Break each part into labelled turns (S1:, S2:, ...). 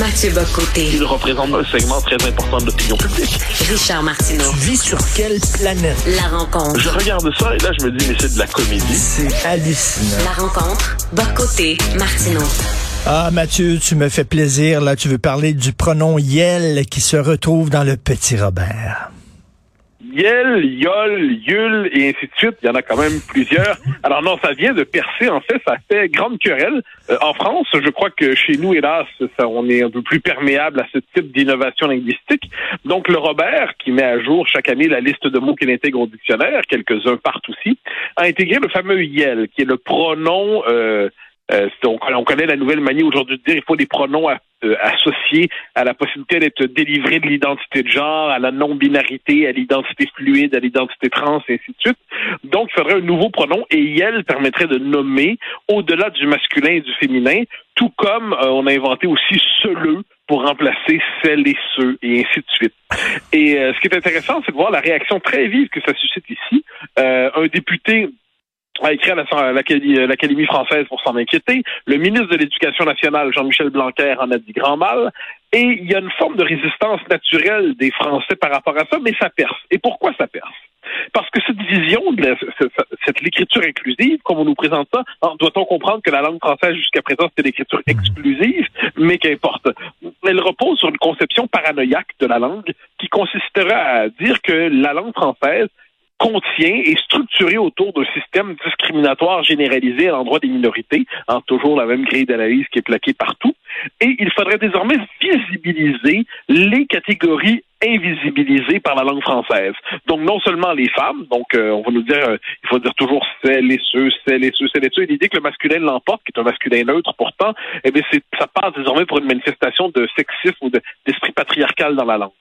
S1: Mathieu Bocoté.
S2: Il représente un segment très important de l'opinion publique.
S1: Richard Martineau.
S3: Tu vis sur quelle planète?
S1: La rencontre.
S2: Je regarde ça et là, je me dis, mais c'est de la comédie.
S3: C'est hallucinant.
S1: La rencontre. Bocoté. Martineau.
S3: Ah, Mathieu, tu me fais plaisir. Là, tu veux parler du pronom Yel qui se retrouve dans le Petit Robert.
S2: Yel, Yol, Yul et ainsi de suite. Il y en a quand même plusieurs. Alors non, ça vient de percer. En fait, ça fait grande querelle. Euh, en France, je crois que chez nous, hélas, ça, on est un peu plus perméable à ce type d'innovation linguistique. Donc le Robert, qui met à jour chaque année la liste de mots qu'il intègre au dictionnaire, quelques-uns partent aussi, a intégré le fameux Yel, qui est le pronom... Euh, euh, on, connaît la nouvelle manie aujourd'hui de dire il faut des pronoms euh, associés à la possibilité d'être délivré de l'identité de genre, à la non-binarité, à l'identité fluide, à l'identité trans, et ainsi de suite. Donc, il faudrait un nouveau pronom et YEL permettrait de nommer au-delà du masculin et du féminin, tout comme euh, on a inventé aussi celeux pour remplacer celles et ceux, et ainsi de suite. Et ce qui est intéressant, c'est de voir la réaction très vive que ça suscite ici. un député a écrit à l'Académie française pour s'en inquiéter. Le ministre de l'Éducation nationale, Jean-Michel Blanquer, en a dit grand mal. Et il y a une forme de résistance naturelle des Français par rapport à ça, mais ça perce. Et pourquoi ça perce? Parce que cette vision de cette l'écriture inclusive, comme on nous présente ça, doit-on comprendre que la langue française jusqu'à présent c'était l'écriture exclusive, mais qu'importe. Elle repose sur une conception paranoïaque de la langue qui consisterait à dire que la langue française contient et structuré autour d'un système discriminatoire généralisé à l'endroit des minorités, en toujours la même grille d'analyse qui est plaquée partout. Et il faudrait désormais visibiliser les catégories invisibilisées par la langue française. Donc non seulement les femmes, donc euh, on va nous dire, euh, il faut dire toujours celles et ceux, celles et ceux, celles et ceux. Et l'idée que le masculin l'emporte, qui est un masculin neutre pourtant, eh bien ça passe désormais pour une manifestation de sexisme ou d'esprit patriarcal dans la langue.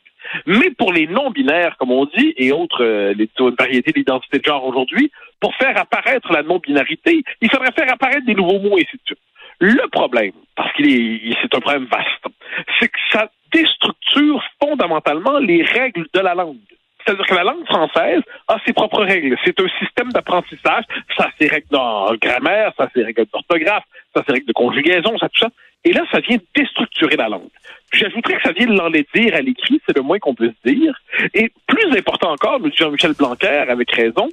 S2: Mais pour les non-binaires, comme on dit, et autres euh, les variétés d'identité de genre aujourd'hui, pour faire apparaître la non-binarité, il faudrait faire apparaître des nouveaux mots, et ainsi de. Le problème, parce qu'il est, c'est un problème vaste, c'est que ça déstructure fondamentalement les règles de la langue. C'est-à-dire que la langue française a ses propres règles. C'est un système d'apprentissage. Ça a ses règles de grammaire, ça a ses règles d'orthographe, ça a ses de conjugaison, ça tout ça. Et là, ça vient déstructurer la langue. J'ajouterais que ça vient l'enlaidir à l'écrit, c'est le moins qu'on peut se dire. Et plus important encore, nous Jean-Michel Blanquer, avec raison,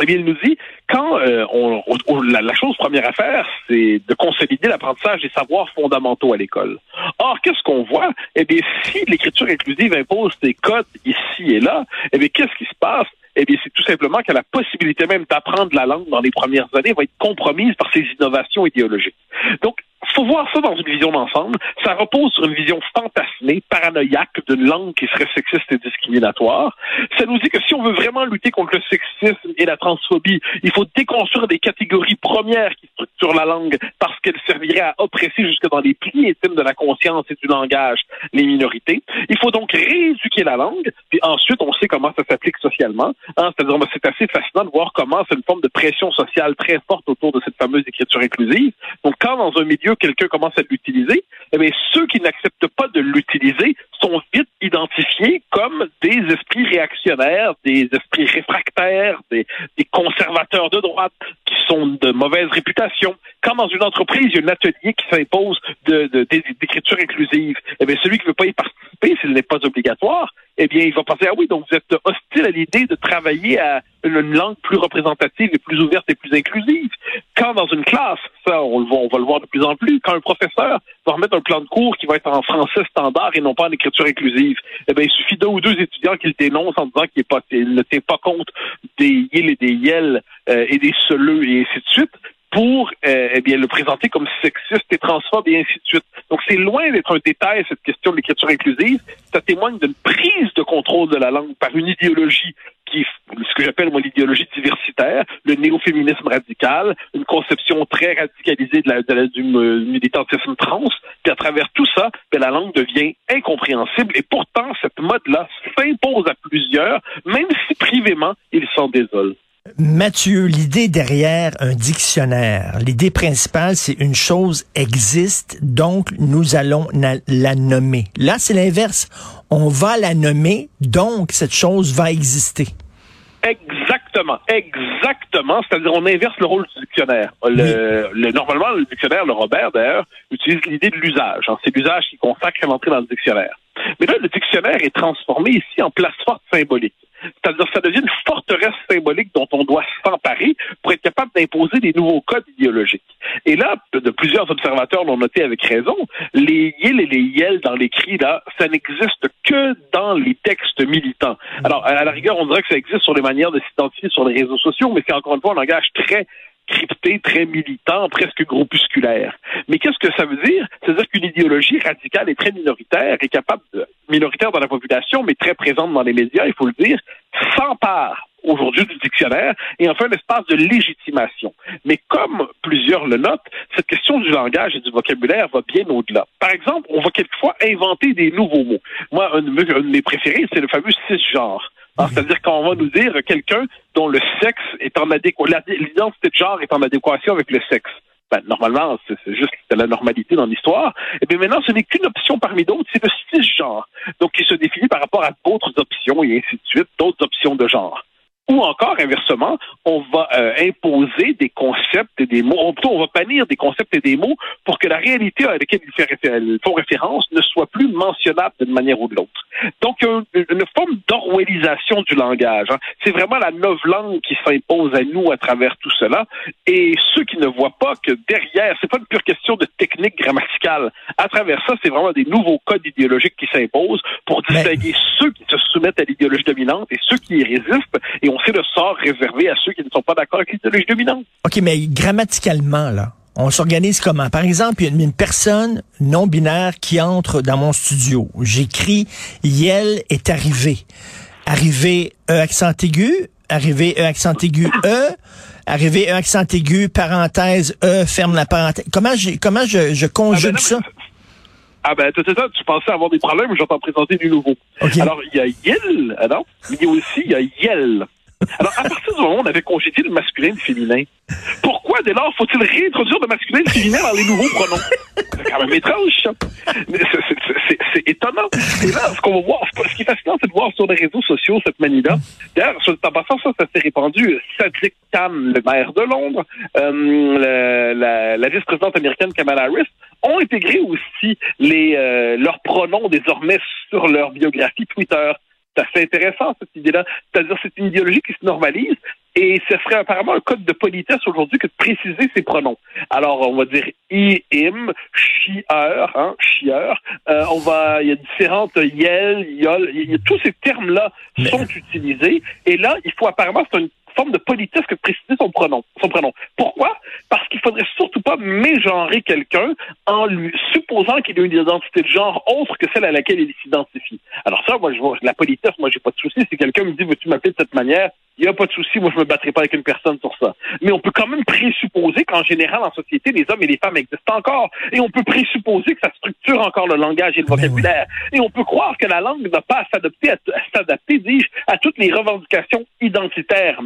S2: eh bien, il nous dit, quand euh, on, la, chose première à faire, c'est de consolider l'apprentissage des savoirs fondamentaux à l'école. Or, qu'est-ce qu'on voit? Eh bien, si l'écriture inclusive impose des codes ici et là, eh bien, qu'est-ce qui se passe? eh bien, c'est tout simplement que la possibilité même d'apprendre la langue dans les premières années va être compromise par ces innovations idéologiques. Donc, faut voir ça dans une vision d'ensemble. Ça repose sur une vision fantasmée, paranoïaque d'une langue qui serait sexiste et discriminatoire. Ça nous dit que si on veut vraiment lutter contre le sexisme et la transphobie, il faut déconstruire des catégories premières qui structurent la langue parce qu'elles serviraient à oppresser jusque dans les plis intimes de la conscience et du langage les minorités. Il faut donc rééduquer la langue, puis ensuite on sait comment ça s'applique socialement. Hein, C'est-à-dire, c'est assez fascinant de voir comment c'est une forme de pression sociale très forte autour de cette fameuse écriture inclusive. Donc, quand dans un milieu quelqu'un commence à l'utiliser, eh bien, ceux qui n'acceptent pas de l'utiliser sont vite identifiés comme des esprits réactionnaires, des esprits réfractaires, des, conservateurs de droite qui sont de mauvaise réputation. Quand dans une entreprise, il y a un atelier qui s'impose d'écriture de, inclusive, eh bien, celui qui ne veut pas y participer, s'il n'est pas obligatoire, eh bien, il va penser, ah oui, donc vous êtes hostile à l'idée de travailler à une langue plus représentative et plus ouverte et plus inclusive. Quand dans une classe, ça, on, le on va le voir de plus en plus, quand un professeur va remettre un plan de cours qui va être en français standard et non pas en écriture inclusive, eh bien, il suffit d'un ou deux étudiants qui le dénoncent en disant qu'il ne tient pas compte des yel et des yel euh, et des seleux et ainsi de suite pour euh, eh bien le présenter comme sexiste et transphobe et ainsi de suite. Donc c'est loin d'être un détail cette question de l'écriture inclusive. Ça témoigne d'une prise de contrôle de la langue par une idéologie qui ce que j'appelle moi l'idéologie diversitaire, le néo-féminisme radical, une conception très radicalisée de la, du militantisme trans, puis à travers tout ça, ben, la langue devient incompréhensible et pourtant cette mode-là s'impose à plusieurs, même si privément ils s'en désolent.
S3: Mathieu, l'idée derrière un dictionnaire, l'idée principale, c'est une chose existe, donc nous allons la nommer. Là, c'est l'inverse. On va la nommer, donc cette chose va exister.
S2: Exactement Exactement. C'est-à-dire, on inverse le rôle du dictionnaire. Le, le, normalement, le dictionnaire, le Robert, d'ailleurs, utilise l'idée de l'usage. Hein. C'est l'usage qui consacre l'entrée dans le dictionnaire. Mais là, le dictionnaire est transformé ici en place forte symbolique. C'est-à-dire ça devient une forteresse symbolique dont on doit s'emparer pour être capable d'imposer des nouveaux codes idéologiques. Et là, de plusieurs observateurs l'ont noté avec raison, les yel et les yel dans l'écrit, là, ça n'existe que dans les textes militants. Alors, à la rigueur, on dirait que ça existe sur les manières de s'identifier sur les réseaux sociaux, mais c'est encore une fois un langage très crypté, très militant, presque groupusculaire. Mais qu'est-ce que ça veut dire? C'est-à-dire qu'une idéologie radicale et très minoritaire est capable de, minoritaire dans la population, mais très présente dans les médias, il faut le dire, s'empare aujourd'hui du dictionnaire et en fait un espace de légitimation. Mais comme plusieurs le notent, cette question du langage et du vocabulaire va bien au-delà. Par exemple, on va quelquefois inventer des nouveaux mots. Moi, un de mes préférés, c'est le fameux cisgenre. Ah, c'est-à-dire qu'on va nous dire quelqu'un dont le sexe est en adéquation, l'identité de genre est en adéquation avec le sexe. Ben, normalement, c'est juste la normalité dans l'histoire. Et bien maintenant, ce n'est qu'une option parmi d'autres, c'est le cisgenre. Donc, qui se définit par rapport à d'autres options et ainsi de suite, d'autres options de genre. Ou encore, inversement, on va euh, imposer des concepts et des mots, ou plutôt on va bannir des concepts et des mots pour que la réalité à laquelle ils font référence ne soit plus mentionnable d'une manière ou de l'autre. Donc, une, une forme d'orwellisation du langage. Hein. C'est vraiment la langue qui s'impose à nous à travers tout cela. Et ceux qui ne voient pas que derrière, c'est pas une pure question de technique grammaticale. À travers ça, c'est vraiment des nouveaux codes idéologiques qui s'imposent pour distinguer ceux qui se soumettent à l'idéologie dominante et ceux qui y résistent. Et on sait le sort réservé à ceux qui ne sont pas d'accord avec l'idéologie dominante.
S3: OK, mais grammaticalement, là, on s'organise comment? Par exemple, il y a une, personne non binaire qui entre dans mon studio. J'écris Yel est arrivé. Arrivé E accent aigu, arrivé E accent aigu E, arrivé E accent aigu, parenthèse E, ferme la parenthèse. Comment, comment je, je conjugue ah ben ça?
S2: Ah ben, tu, tu pensais avoir des problèmes, je vais t'en présenter du nouveau. Alors, il y a Yel, ah non? il y a aussi, il y a Yel. Alors, à partir du moment où on avait congédié le masculin et le féminin, pourquoi dès lors faut-il réintroduire le masculin et le féminin dans les nouveaux pronoms? C'est quand même étrange. C'est étonnant. Et là, ce qu'on va voir, ce qui est fascinant, c'est de voir sur les réseaux sociaux cette manie-là. D'ailleurs, en passant, ça, ça s'est répandu. Sadiq Khan, le maire de Londres, euh, la, la vice-présidente américaine Kamala Harris, ont intégré aussi les, euh, leurs pronoms désormais sur leur biographie Twitter c'est assez intéressant, cette idée-là. C'est-à-dire, c'est une idéologie qui se normalise et ce serait apparemment un code de politesse aujourd'hui que de préciser ses pronoms. Alors, on va dire i, im, chieur, hein, chieur. Euh, on va, il y a différentes yel, yol, tous ces termes-là sont utilisés. Et là, il faut apparemment, c'est une forme de politesse que de préciser son pronom. Son prénom. Pourquoi? Parce qu'il faudrait surtout pas mégenrer quelqu'un en lui supposant qu'il a une identité de genre autre que celle à laquelle il s'identifie. Alors ça, moi, je vois, la politesse, moi, j'ai pas de souci. Si quelqu'un me dit, veux-tu m'appeler de cette manière? Il n'y a pas de souci, moi je me battrai pas avec une personne sur ça. Mais on peut quand même présupposer qu'en général, en société, les hommes et les femmes existent encore. Et on peut présupposer que ça structure encore le langage et le ben vocabulaire. Et on peut croire que la langue n'a pas à s'adapter, à, s'adapter, dis-je, à toutes les revendications identitaires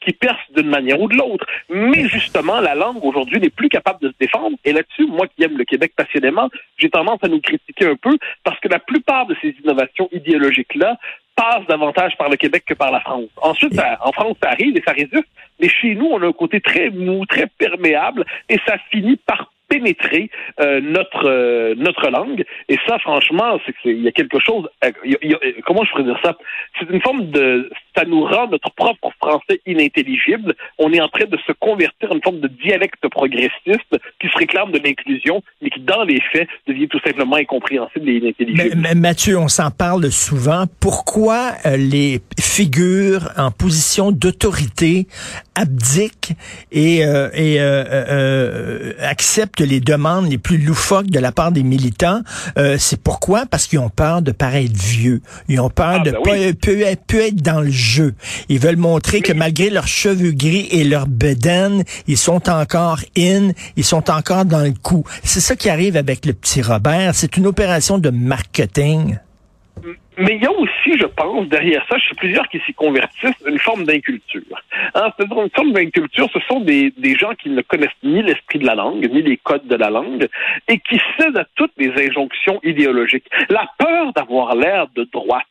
S2: qui percent d'une manière ou de l'autre. Mais justement, la langue aujourd'hui n'est plus capable de se défendre. Et là-dessus, moi qui aime le Québec passionnément, j'ai tendance à nous critiquer un peu parce que la plupart de ces innovations idéologiques-là passe davantage par le Québec que par la France. Ensuite, en France, ça arrive et ça résiste, mais chez nous, on a un côté très mou, très perméable, et ça finit par pénétrer euh, notre euh, notre langue. Et ça franchement c'est il y a quelque chose euh, comment je pourrais dire ça? C'est une forme de ça nous rend notre propre français inintelligible. On est en train de se convertir en une forme de dialecte progressiste qui se réclame de l'inclusion mais qui dans les faits devient tout simplement incompréhensible et inintelligible.
S3: Mais, Mathieu on s'en parle souvent. Pourquoi les figures en position d'autorité abdiquent et et acceptent les demandes les plus loufoques de la part des militants. Euh, c'est pourquoi? Parce qu'ils ont peur de paraître vieux. Ils ont peur ah, de ben pas peu, être dans le jeu. Ils veulent montrer que malgré leurs cheveux gris et leur bedaine, ils sont encore in, ils sont encore dans le coup. C'est ça qui arrive avec le petit Robert. C'est une opération de marketing.
S2: Mais il y a aussi, je pense, derrière ça, suis plusieurs qui s'y convertissent, une forme d'inculture. Hein, C'est-à-dire une forme d'inculture, ce sont des, des gens qui ne connaissent ni l'esprit de la langue, ni les codes de la langue, et qui cèdent à toutes les injonctions idéologiques. La peur d'avoir l'air de droite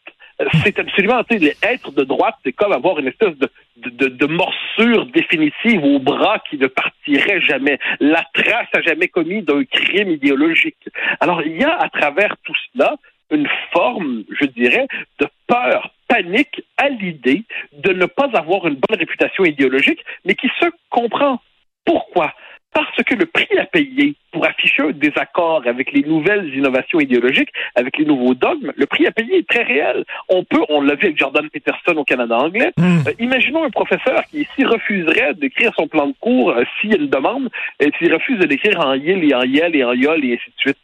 S2: c'est absolument, tu sais, être de droite, c'est comme avoir une espèce de, de, de, morsure définitive au bras qui ne partirait jamais, la trace à jamais commis d'un crime idéologique. Alors, il y a à travers tout cela une forme, je dirais, de peur, panique à l'idée de ne pas avoir une bonne réputation idéologique, mais qui se comprend. Pourquoi? Parce que le prix à payer pour afficher un désaccord avec les nouvelles innovations idéologiques, avec les nouveaux dogmes, le prix à payer est très réel. On peut, on l'a vu avec Jordan Peterson au Canada anglais,
S3: Mm.
S2: euh, imaginons un professeur qui ici refuserait d'écrire son plan de cours euh, s'il une demande, et s'il refuse de l'écrire en yel et en yel et en yol et ainsi de suite.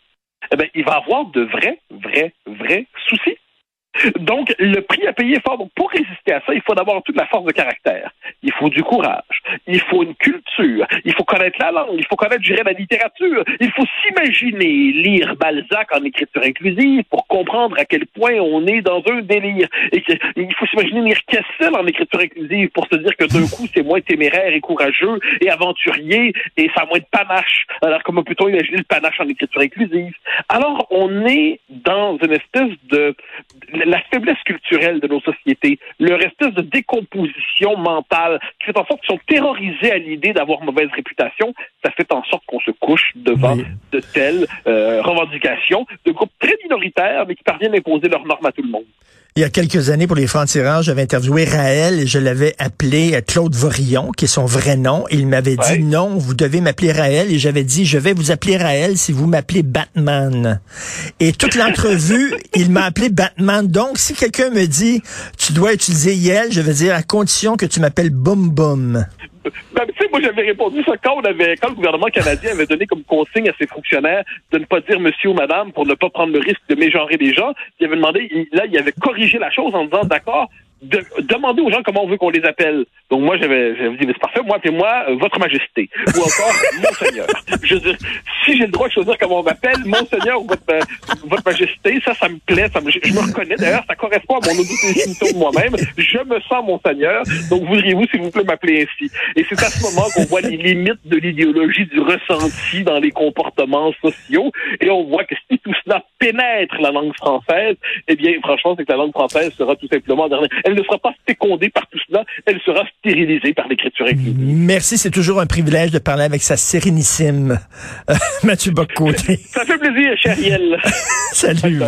S2: Eh bien, il va avoir de vrais, vrais, vrais soucis. Donc, le prix à payer est fort. Donc, pour résister à ça, il faut d'abord toute la force de caractère. Il faut du courage. Il faut une culture. Il faut connaître la langue. Il faut connaître, je dirais, la littérature. Il faut s'imaginer lire Balzac en écriture inclusive pour comprendre à quel point on est dans un délire. Il faut s'imaginer lire Kessel en écriture inclusive pour se dire que d'un coup, c'est moins téméraire et courageux et aventurier et ça a moins de panache. Alors, comment peut-on imaginer le panache en écriture inclusive? Alors, on est dans une espèce de la faiblesse culturelle de nos sociétés, leur espèce de décomposition mentale qui fait en sorte qu'ils sont terrorisés à l'idée d'avoir mauvaise réputation. Ça fait en sorte qu'on se couche devant
S3: Oui.
S2: de telles euh, revendications de groupes très minoritaires, mais qui parviennent à imposer leurs normes à tout le monde.
S3: Il y a quelques années, pour les francs-tireurs, j'avais interviewé Raël et je l'avais appelé euh, Claude Vorillon, qui est son vrai nom. Et il m'avait
S2: Ouais.
S3: dit non, vous devez m'appeler Raël. Et j'avais dit, je vais vous appeler Raël si vous m'appelez Batman. Et toute l'entrevue, il m'a appelé Batman. Donc, si quelqu'un me dit, tu dois utiliser Yel, je vais dire à condition que tu m'appelles Boum Boum.
S2: Ben, tu sais, moi, j'avais répondu ça quand on avait, quand le gouvernement canadien avait donné comme consigne à ses fonctionnaires de ne pas dire monsieur ou madame pour ne pas prendre le risque de mégenrer des gens. Il avait demandé, il- là, il avait corrigé la chose en disant, d'accord, de, demandez aux gens comment on veut qu'on les appelle. Donc, moi, j'avais, j'avais dit, mais c'est parfait, moi, appelez-moi euh, votre majesté. Ou encore, monseigneur. Je veux dire, si j'ai le droit de choisir comment on m'appelle, monseigneur ou votre, euh, votre majesté, ça, ça me plaît, ça me, je, je me reconnais. D'ailleurs, ça correspond à mon auto-définition de moi-même. Je me sens monseigneur. Donc, voudriez-vous, s'il vous plaît, m'appeler ainsi? Et c'est à ce moment qu'on voit les limites de l'idéologie du ressenti dans les comportements sociaux. Et on voit que si tout cela pénètre la langue française, eh bien, franchement, c'est que la langue française sera tout simplement dernière. Elle ne sera pas fécondée par tout cela, elle sera stérilisée par l'écriture inclusive.
S3: Merci, c'est toujours un privilège de parler avec sa sérénissime euh, Mathieu Boccoté.
S2: Ça fait plaisir, cher Yel.
S3: Salut.